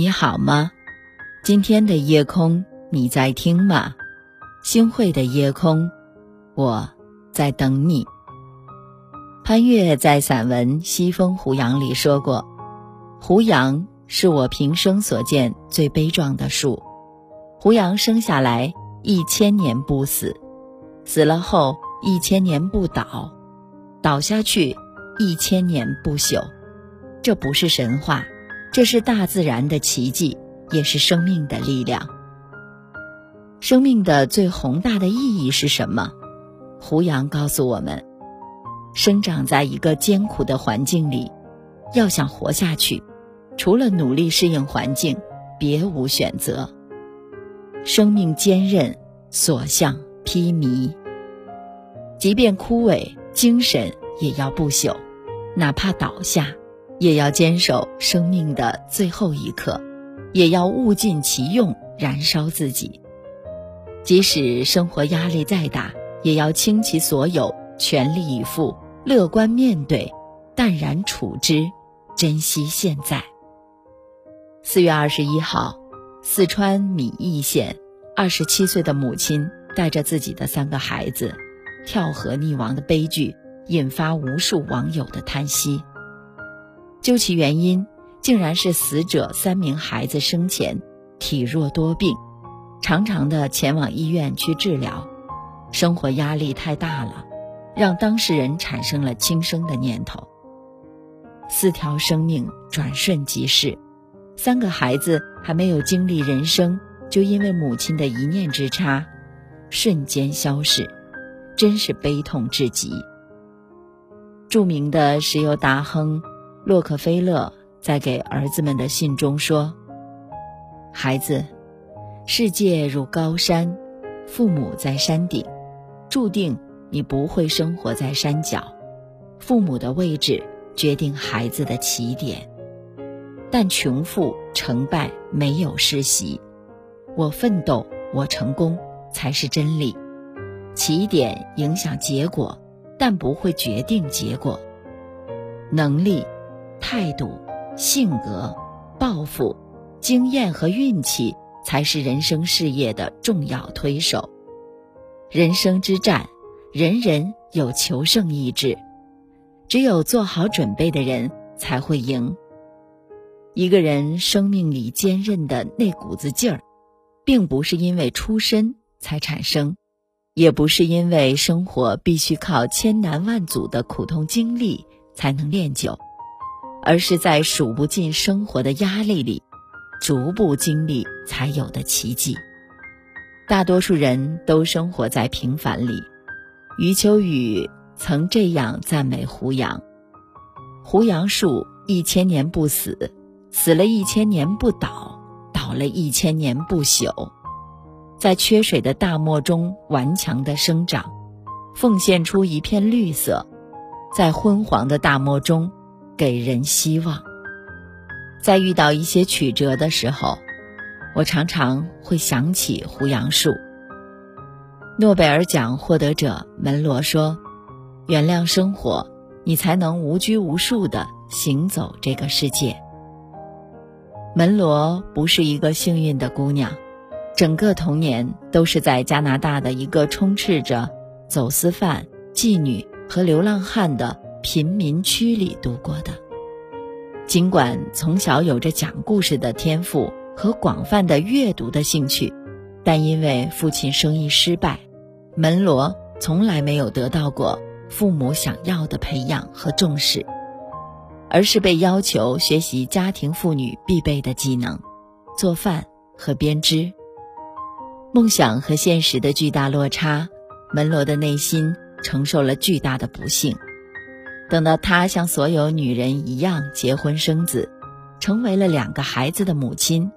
你好吗？今天的夜空你在听吗？星汇的夜空，我在等你。潘越在散文《西风胡杨》里说过：“胡杨是我平生所见最悲壮的树。胡杨生下来一千年不死，死了后一千年不倒，倒下去一千年不朽。这不是神话，这是大自然的奇迹，也是生命的力量。生命的最宏大的意义是什么？胡杨告诉我们。”生长在一个艰苦的环境里，要想活下去，除了努力适应环境，别无选择。生命坚韧，所向披靡。即便枯萎，精神也要不朽；哪怕倒下，也要坚守生命的最后一刻，也要物尽其用，燃烧自己。即使生活压力再大，也要倾其所有。全力以赴，乐观面对，淡然处之，珍惜现在。四月二十一号，四川米易县二十七岁的母亲带着自己的三个孩子跳河溺亡的悲剧，引发无数网友的叹息。究其原因，竟然是死者三名孩子生前体弱多病，常常的前往医院去治疗，生活压力太大了。让当事人产生了轻生的念头。四条生命转瞬即逝，三个孩子还没有经历人生，就因为母亲的一念之差，瞬间消逝，真是悲痛至极。著名的石油大亨洛克菲勒在给儿子们的信中说：“孩子，世界如高山，父母在山顶，注定。”你不会生活在山脚，父母的位置决定孩子的起点，但穷富成败没有世袭，我奋斗，我成功才是真理。起点影响结果，但不会决定结果。能力、态度、性格、抱负、经验和运气才是人生事业的重要推手。人生之战。人人有求胜意志，只有做好准备的人才会赢。一个人生命里坚韧的那股子劲儿，并不是因为出身才产生，也不是因为生活必须靠千难万阻的苦痛经历才能练就，而是在数不尽生活的压力里，逐步经历才有的奇迹。大多数人都生活在平凡里。余秋雨曾这样赞美胡杨：“胡杨树一千年不死，死了一千年不倒，倒了一千年不朽，在缺水的大漠中顽强地生长，奉献出一片绿色，在昏黄的大漠中给人希望。在遇到一些曲折的时候，我常常会想起胡杨树。”诺贝尔奖获得者门罗说：“原谅生活，你才能无拘无束地行走这个世界。”门罗不是一个幸运的姑娘，整个童年都是在加拿大的一个充斥着走私犯、妓女和流浪汉的贫民区里读过的。尽管从小有着讲故事的天赋和广泛的阅读的兴趣，但因为父亲生意失败。门罗从来没有得到过父母想要的培养和重视，而是被要求学习家庭妇女必备的技能——做饭和编织。梦想和现实的巨大落差，门罗的内心承受了巨大的不幸。等到她像所有女人一样结婚生子，成为了两个孩子的母亲，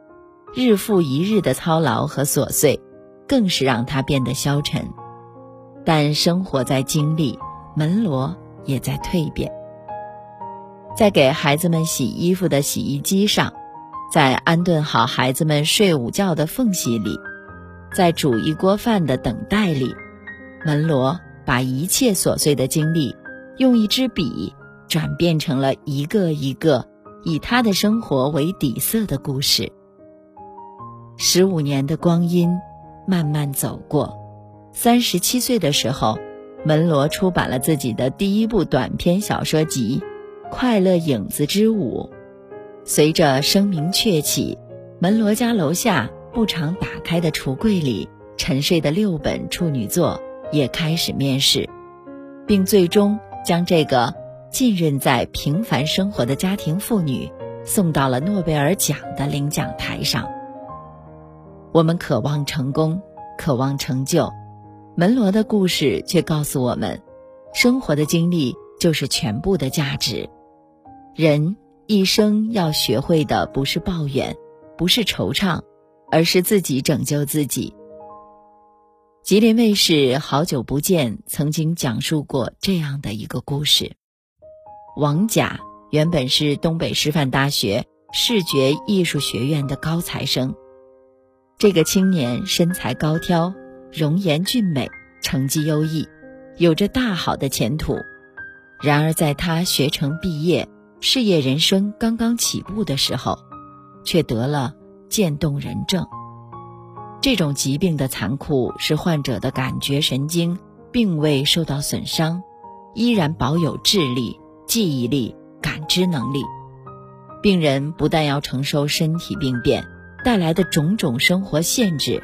日复一日的操劳和琐碎，更是让她变得消沉。但生活在经历，门罗也在蜕变。在给孩子们洗衣服的洗衣机上，在安顿好孩子们睡午觉的缝隙里，在煮一锅饭的等待里，门罗把一切琐碎的经历，用一支笔转变成了一个一个以他的生活为底色的故事。十五年的光阴慢慢走过，三十七岁的时候，门罗出版了自己的第一部短篇小说集《快乐影子之舞》。随着声名鹊起，门罗家楼下不常打开的橱柜里沉睡的六本处女作也开始面世，并最终将这个浸润在平凡生活的家庭妇女送到了诺贝尔奖的领奖台上。我们渴望成功，渴望成就，门罗的故事却告诉我们：生活的经历就是全部的价值。人。一生要学会的不是抱怨，不是惆怅，而是自己拯救自己。吉林卫视《好久不见》曾经讲述过这样的一个故事：王甲原本是东北师范大学视觉艺术学院的高材生，这个青年身材高挑，容颜俊美，成绩优异，有着大好的前途。然而，在他学成毕业。事业人生刚刚起步的时候，却得了渐冻人症。这种疾病的残酷是患者的感觉神经并未受到损伤，依然保有智力、记忆力、感知能力。病人不但要承受身体病变带来的种种生活限制，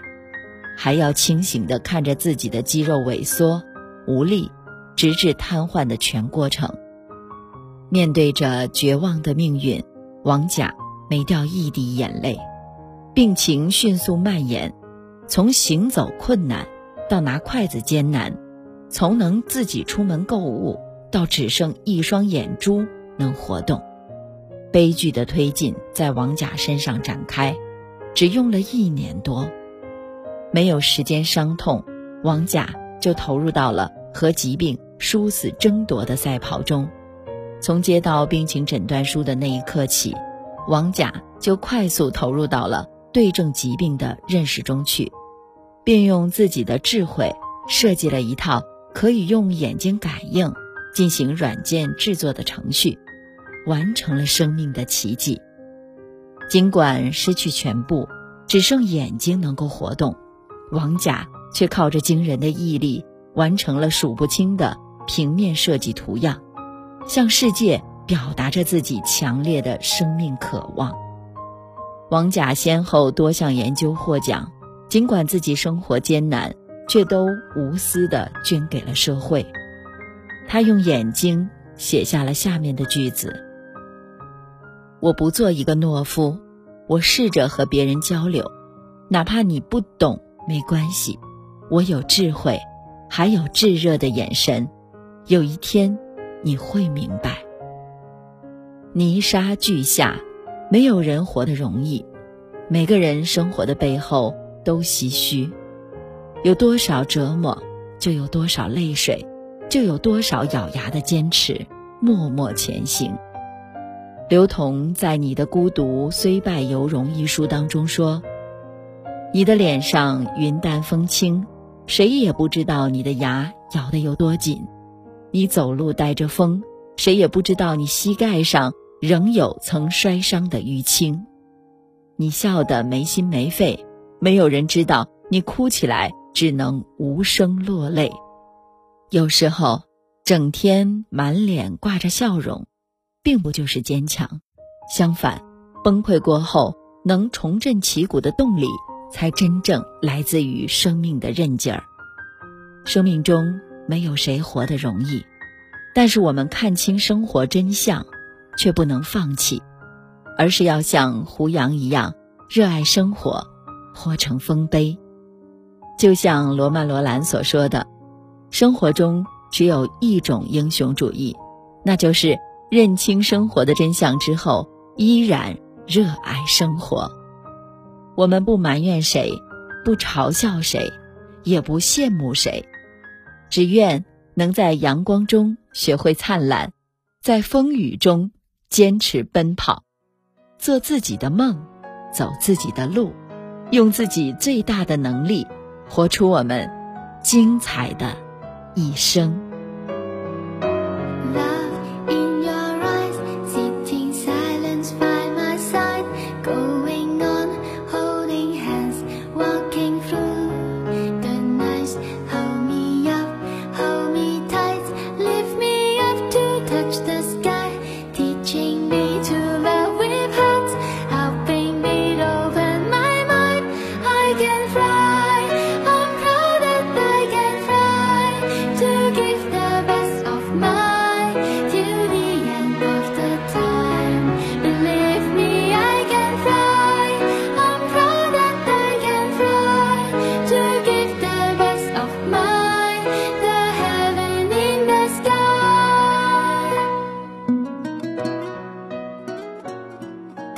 还要清醒地看着自己的肌肉萎缩、无力，直至瘫痪的全过程。面对着绝望的命运，王甲没掉一滴眼泪。病情迅速蔓延，从行走困难到拿筷子艰难，从能自己出门购物到只剩一双眼珠能活动，悲剧的推进在王甲身上展开，只用了一年多，没有时间伤痛，王甲就投入到了和疾病殊死争夺的赛跑中。从接到病情诊断书的那一刻起，王甲就快速投入到了对症疾病的认识中去，并用自己的智慧设计了一套可以用眼睛感应进行软件制作的程序，完成了生命的奇迹。尽管失去全部，只剩眼睛能够活动，王甲却靠着惊人的毅力完成了数不清的平面设计图样。向世界表达着自己强烈的生命渴望。王甲先后多项研究获奖，尽管自己生活艰难，却都无私的捐给了社会。他用眼睛写下了下面的句子：“我不做一个懦夫，我试着和别人交流，哪怕你不懂没关系，我有智慧，还有炙热的眼神，有一天。”你会明白，泥沙俱下，没有人活得容易。每个人生活的背后都唏嘘，有多少折磨，就有多少泪水，就有多少咬牙的坚持，默默前行。刘同在《你的孤独虽败犹荣》一书当中说：“你的脸上云淡风轻，谁也不知道你的牙咬得有多紧。”你走路带着风，谁也不知道你膝盖上仍有曾摔伤的淤青。你笑得没心没肺，没有人知道你哭起来只能无声落泪。有时候，整天满脸挂着笑容，并不就是坚强，相反，崩溃过后能重振旗鼓的动力，才真正来自于生命的韧劲儿。生命中。没有谁活得容易，但是我们看清生活真相，却不能放弃，而是要像胡杨一样热爱生活，活成丰碑。就像罗曼·罗兰所说的：“生活中只有一种英雄主义，那就是认清生活的真相之后，依然热爱生活。”我们不埋怨谁，不嘲笑谁，也不羡慕谁。只愿能在阳光中学会灿烂，在风雨中坚持奔跑，做自己的梦，走自己的路，用自己最大的能力，活出我们精彩的一生。